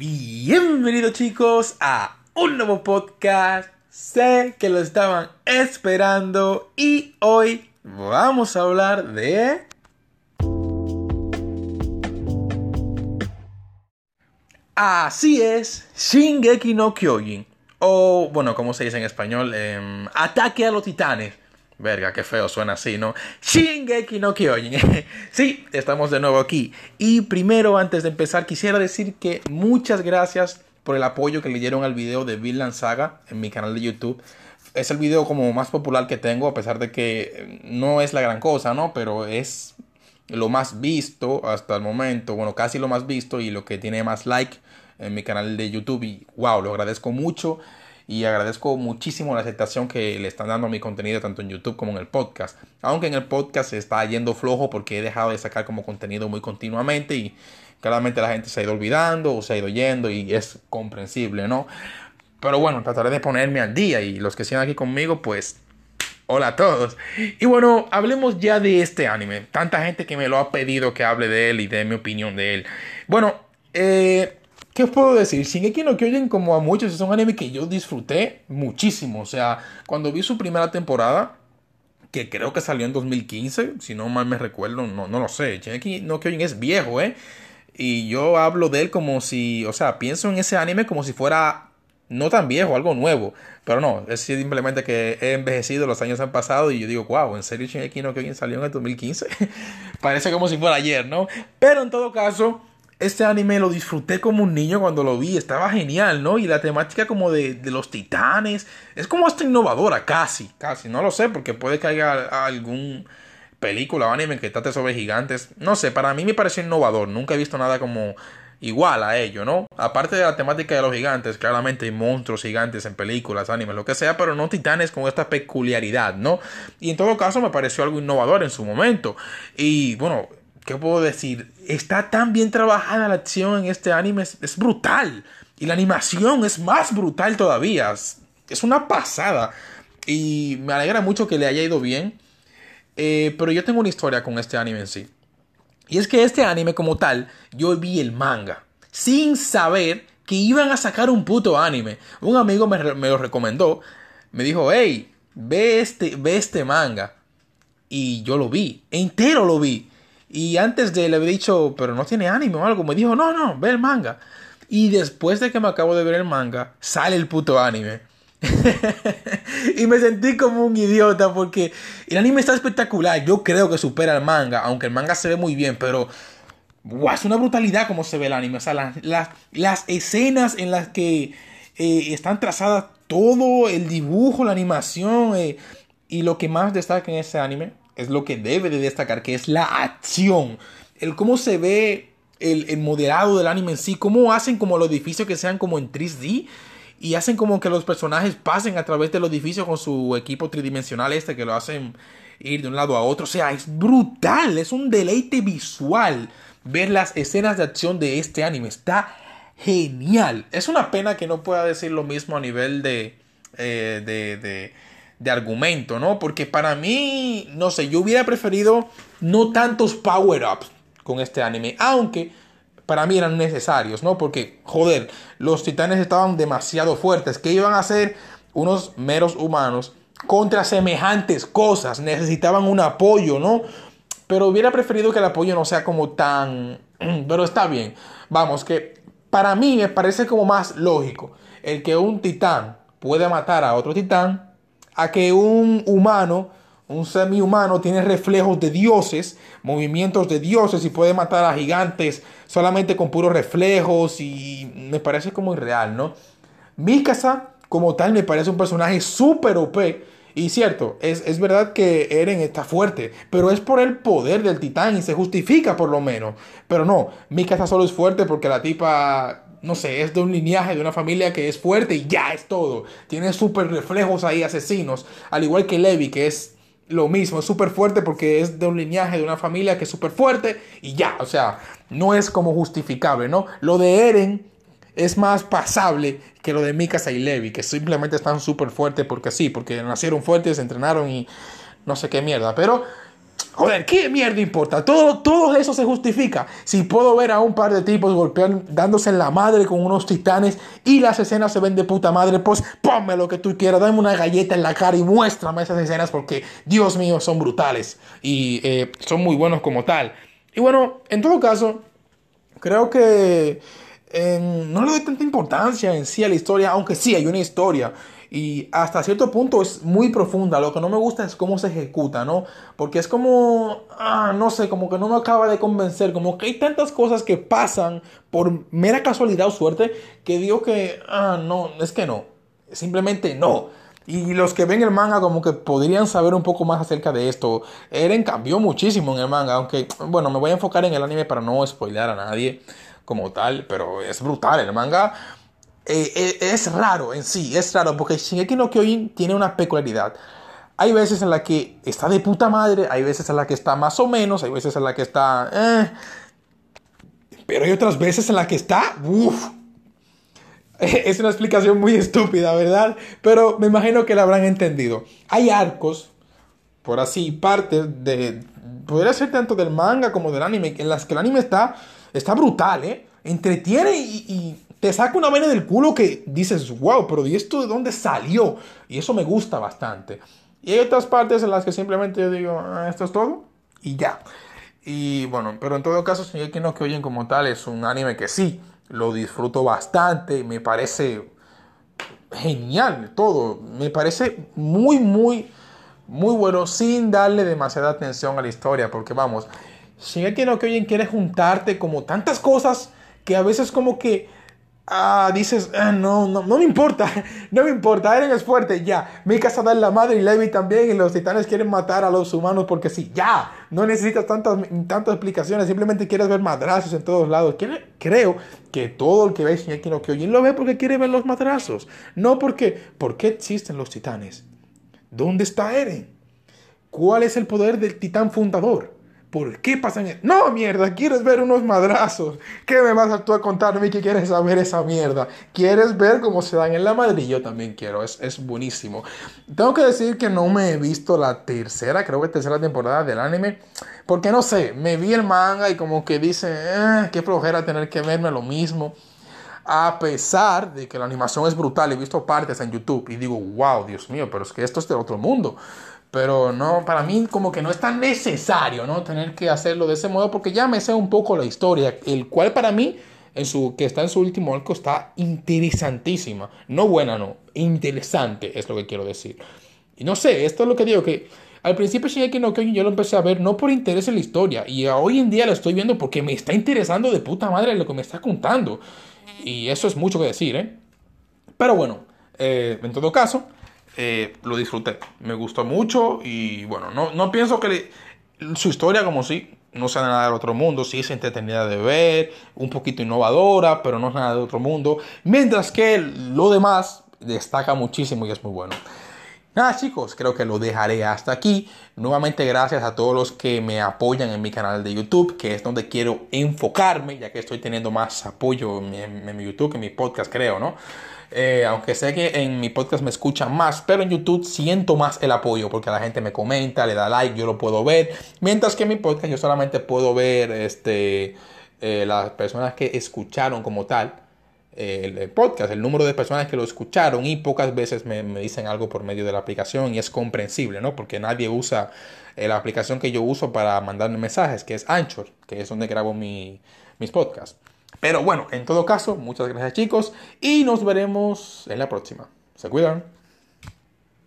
Bienvenidos chicos a un nuevo podcast. Sé que lo estaban esperando y hoy vamos a hablar de... Así es, Shingeki no Kyojin. O, bueno, como se dice en español, em, Ataque a los Titanes. Verga, qué feo suena así, ¿no? Shingeki no Kyojin. sí, estamos de nuevo aquí. Y primero, antes de empezar, quisiera decir que muchas gracias por el apoyo que le dieron al video de Vinland Saga en mi canal de YouTube. Es el video como más popular que tengo, a pesar de que no es la gran cosa, ¿no? Pero es lo más visto hasta el momento, bueno, casi lo más visto y lo que tiene más like en mi canal de YouTube. Y wow, lo agradezco mucho y agradezco muchísimo la aceptación que le están dando a mi contenido tanto en YouTube como en el podcast. Aunque en el podcast se está yendo flojo porque he dejado de sacar como contenido muy continuamente y claramente la gente se ha ido olvidando o se ha ido yendo y es comprensible, ¿no? Pero bueno, trataré de ponerme al día y los que siguen aquí conmigo, pues hola a todos. Y bueno, hablemos ya de este anime. Tanta gente que me lo ha pedido que hable de él y de mi opinión de él. Bueno, eh, ¿Qué os puedo decir? Shingeki no Kyojin, como a muchos, es un anime que yo disfruté muchísimo. O sea, cuando vi su primera temporada, que creo que salió en 2015, si no mal me recuerdo, no, no lo sé. Shingeki no Kyojin es viejo, ¿eh? Y yo hablo de él como si, o sea, pienso en ese anime como si fuera no tan viejo, algo nuevo. Pero no, es simplemente que he envejecido, los años han pasado y yo digo, wow, ¿en serio Shingeki no Kyojin salió en el 2015? Parece como si fuera ayer, ¿no? Pero en todo caso este anime lo disfruté como un niño cuando lo vi, estaba genial, ¿no? Y la temática como de, los titanes, es como hasta innovadora, casi, casi, no lo sé, porque puede que haya algún película o anime que trate sobre gigantes, no sé, para mí me pareció innovador, nunca he visto nada como igual a ello, ¿no? Aparte de la temática de los gigantes, claramente hay monstruos gigantes en películas, animes, lo que sea, pero no titanes con esta peculiaridad, ¿no? Y en todo caso me pareció algo innovador en su momento. Y bueno, ¿qué puedo decir? Está tan bien trabajada la acción en este anime, es, brutal. Y la animación es más brutal todavía. Es, una pasada. Y me alegra mucho que le haya ido bien. Eh, pero yo tengo una historia con este anime en sí. Y es que este anime como tal, yo vi el manga. Sin saber que iban a sacar un puto anime. Un amigo me, me lo recomendó. Me dijo, hey, ve este, ve este manga. Y yo lo vi. Entero lo vi. Y antes de le había dicho, pero no tiene ánimo o algo, me dijo, no, no, ve el manga. Y después de que me acabo de ver el manga, sale el puto anime. y me sentí como un idiota porque el anime está espectacular. Yo creo que supera el manga, aunque el manga se ve muy bien, pero es una brutalidad como se ve el anime. O sea, las, las, escenas en las que eh, están trazadas todo el dibujo, la animación eh, y lo que más destaca en ese anime es lo que debe de destacar, que es la acción. El cómo se ve el, el moderado del anime en sí, cómo hacen como los edificios que sean como en 3D y hacen como que los personajes pasen a través del edificio con su equipo tridimensional este que lo hacen ir de un lado a otro. O sea, es brutal, es un deleite visual ver las escenas de acción de este anime. Está genial. Es una pena que no pueda decir lo mismo a nivel de, eh, de, de de argumento, ¿no? Porque para mí, no sé, yo hubiera preferido no tantos power-ups con este anime, aunque para mí eran necesarios, ¿no? Porque, joder, los titanes estaban demasiado fuertes, que iban a ser unos meros humanos contra semejantes cosas, necesitaban un apoyo, ¿no? Pero hubiera preferido que el apoyo no sea como tan... Pero está bien, vamos, que para mí me parece como más lógico el que un titán puede matar a otro titán a que un humano, un semi-humano, tiene reflejos de dioses, movimientos de dioses y puede matar a gigantes solamente con puros reflejos y me parece como irreal, ¿no? Mikasa, como tal, me parece un personaje súper OP. Y cierto, es, es, verdad que Eren está fuerte, pero es por el poder del titán y se justifica por lo menos. Pero no, Mikasa solo es fuerte porque la tipa no sé, es de un lineaje, de una familia que es fuerte y ya es todo. Tiene súper reflejos ahí asesinos. Al igual que Levi, que es lo mismo, es súper fuerte porque es de un lineaje, de una familia que es súper fuerte y ya. O sea, no es como justificable, ¿no? Lo de Eren es más pasable que lo de Mikasa y Levi, que simplemente están súper fuertes porque sí, porque nacieron fuertes, se entrenaron y no sé qué mierda. Pero Joder, ¿qué mierda importa? Todo, eso se justifica. Si puedo ver a un par de tipos golpeando, dándose en la madre con unos titanes y las escenas se ven de puta madre, pues ponme lo que tú quieras, dame una galleta en la cara y muéstrame esas escenas porque, Dios mío, son brutales y eh, son muy buenos como tal. Y bueno, en todo caso, creo que eh, no le doy tanta importancia en sí a la historia, aunque sí hay una historia. Y hasta cierto punto es muy profunda. Lo que no me gusta es cómo se ejecuta, ¿no? Porque es como, ah, no sé, como que no me acaba de convencer. Como que hay tantas cosas que pasan por mera casualidad o suerte que digo que, ah, no, es que no. Simplemente no. Y los que ven el manga como que podrían saber un poco más acerca de esto. Eren cambió muchísimo en el manga, aunque, bueno, me voy a enfocar en el anime para no spoilear a nadie como tal, pero es brutal. El manga eh, eh, es raro en sí, es raro, porque Shingeki no Kyojin tiene una peculiaridad. Hay veces en la que está de puta madre, hay veces en la que está más o menos, hay veces en la que está... Eh, pero hay otras veces en la que está... Uf, es una explicación muy estúpida, ¿verdad? Pero me imagino que la habrán entendido. Hay arcos, por así, partes de... Podría ser tanto del manga como del anime, en las que el anime está, está brutal, ¿eh? Entretiene y te saca una vena del culo que dices, wow, pero ¿y esto de dónde salió? Y eso me gusta bastante. Y hay otras partes en las que simplemente yo digo, ah, esto es todo y ya. Y bueno, pero en todo caso, que no que oyen como tal es un anime que sí, lo disfruto bastante, me parece genial todo, me parece muy, muy, muy bueno sin darle demasiada atención a la historia, porque vamos, que no oyen quiere juntarte como tantas cosas que a veces como que Ah, dices, ah, no, no, no me importa, no me importa, Eren es fuerte, ya. Mika se da la madre y Levi también, y los titanes quieren matar a los humanos porque sí, ya. No necesitas tantas, tantas explicaciones, simplemente quieres ver madrazos en todos lados. Creo que todo el que ve Shingeki no Kyojin lo ve porque quiere ver los madrazos, no porque, ¿por qué existen los titanes? ¿Dónde está Eren? ¿Cuál es el poder del titán fundador? ¿Por qué pasan? eso? No, mierda, quieres ver unos madrazos. ¿Qué me vas a tú a contarme que quieres saber esa mierda? ¿Quieres ver cómo se dan en la madre? Yo también quiero, es, es buenísimo. Tengo que decir que no me he visto la tercera, creo que tercera temporada del anime. Porque no sé, me vi el manga y como que dice, eh, qué flojera tener que verme lo mismo. A pesar de que la animación es brutal, he visto partes en YouTube y digo, wow, Dios mío, pero es que esto es de otro mundo. Pero no, para mí como que no es tan necesario, ¿no? Tener que hacerlo de ese modo porque ya me sé un poco la historia, el cual para mí, en su, que está en su último arco, está interesantísima. No buena, no, interesante es lo que quiero decir. Y no sé, esto es lo que digo, que al principio Shingeki no Kyojin yo lo empecé a ver no por interés en la historia, y hoy en día lo estoy viendo porque me está interesando de puta madre lo que me está contando. Y eso es mucho que decir, ¿eh? Pero bueno, eh, en todo caso... Eh, lo disfruté. Me gustó mucho y bueno, no, no pienso que su historia como si no sea nada del otro mundo, sí es entretenida de ver, un poquito innovadora, pero no es nada de otro mundo. Mientras que lo demás destaca muchísimo y es muy bueno. Nada chicos, creo que lo dejaré hasta aquí. Nuevamente gracias a todos los que me apoyan en mi canal de YouTube, que es donde quiero enfocarme, ya que estoy teniendo más apoyo en mi, YouTube que en mi podcast, creo, ¿no? Eh, aunque sé que en mi podcast me escuchan más, pero en YouTube siento más el apoyo porque la gente me comenta, le da like, yo lo puedo ver. Mientras que en mi podcast yo solamente puedo ver este, eh, las personas que escucharon como tal el, podcast, el número de personas que lo escucharon y pocas veces me, me, dicen algo por medio de la aplicación y es comprensible, ¿no? Porque nadie usa la aplicación que yo uso para mandarme mensajes, que es Anchor, que es donde grabo mi, mis podcasts. Pero bueno, en todo caso, muchas gracias chicos y nos veremos en la próxima. Se cuidan.